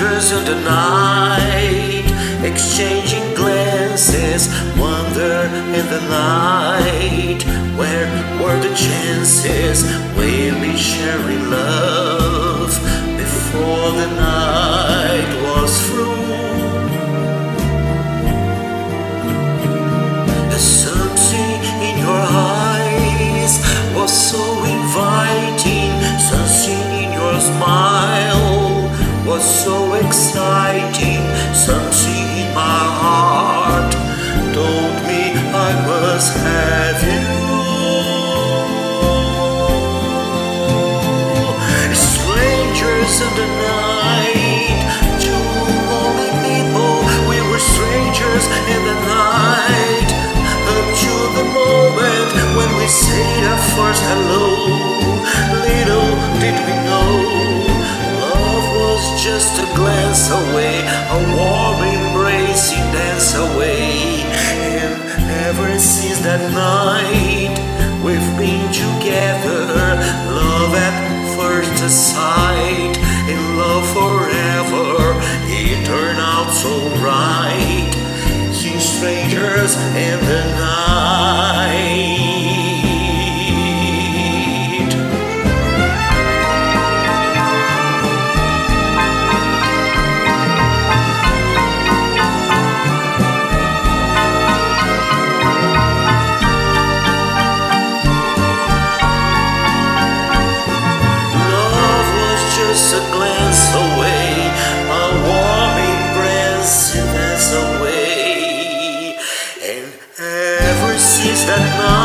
in the night, exchanging glances, wonder in the night. Where were the chances we'd be sharing love exciting, something in my heart told me I must have you. Strangers in the night, two lonely people, we were strangers in the night. Up to the moment when we said our first hello, glance away, a warm embracing dance away. And ever since that night, we've been together, love at first sight, in love forever. It turned out so right. Seeing strangers in the night. that night.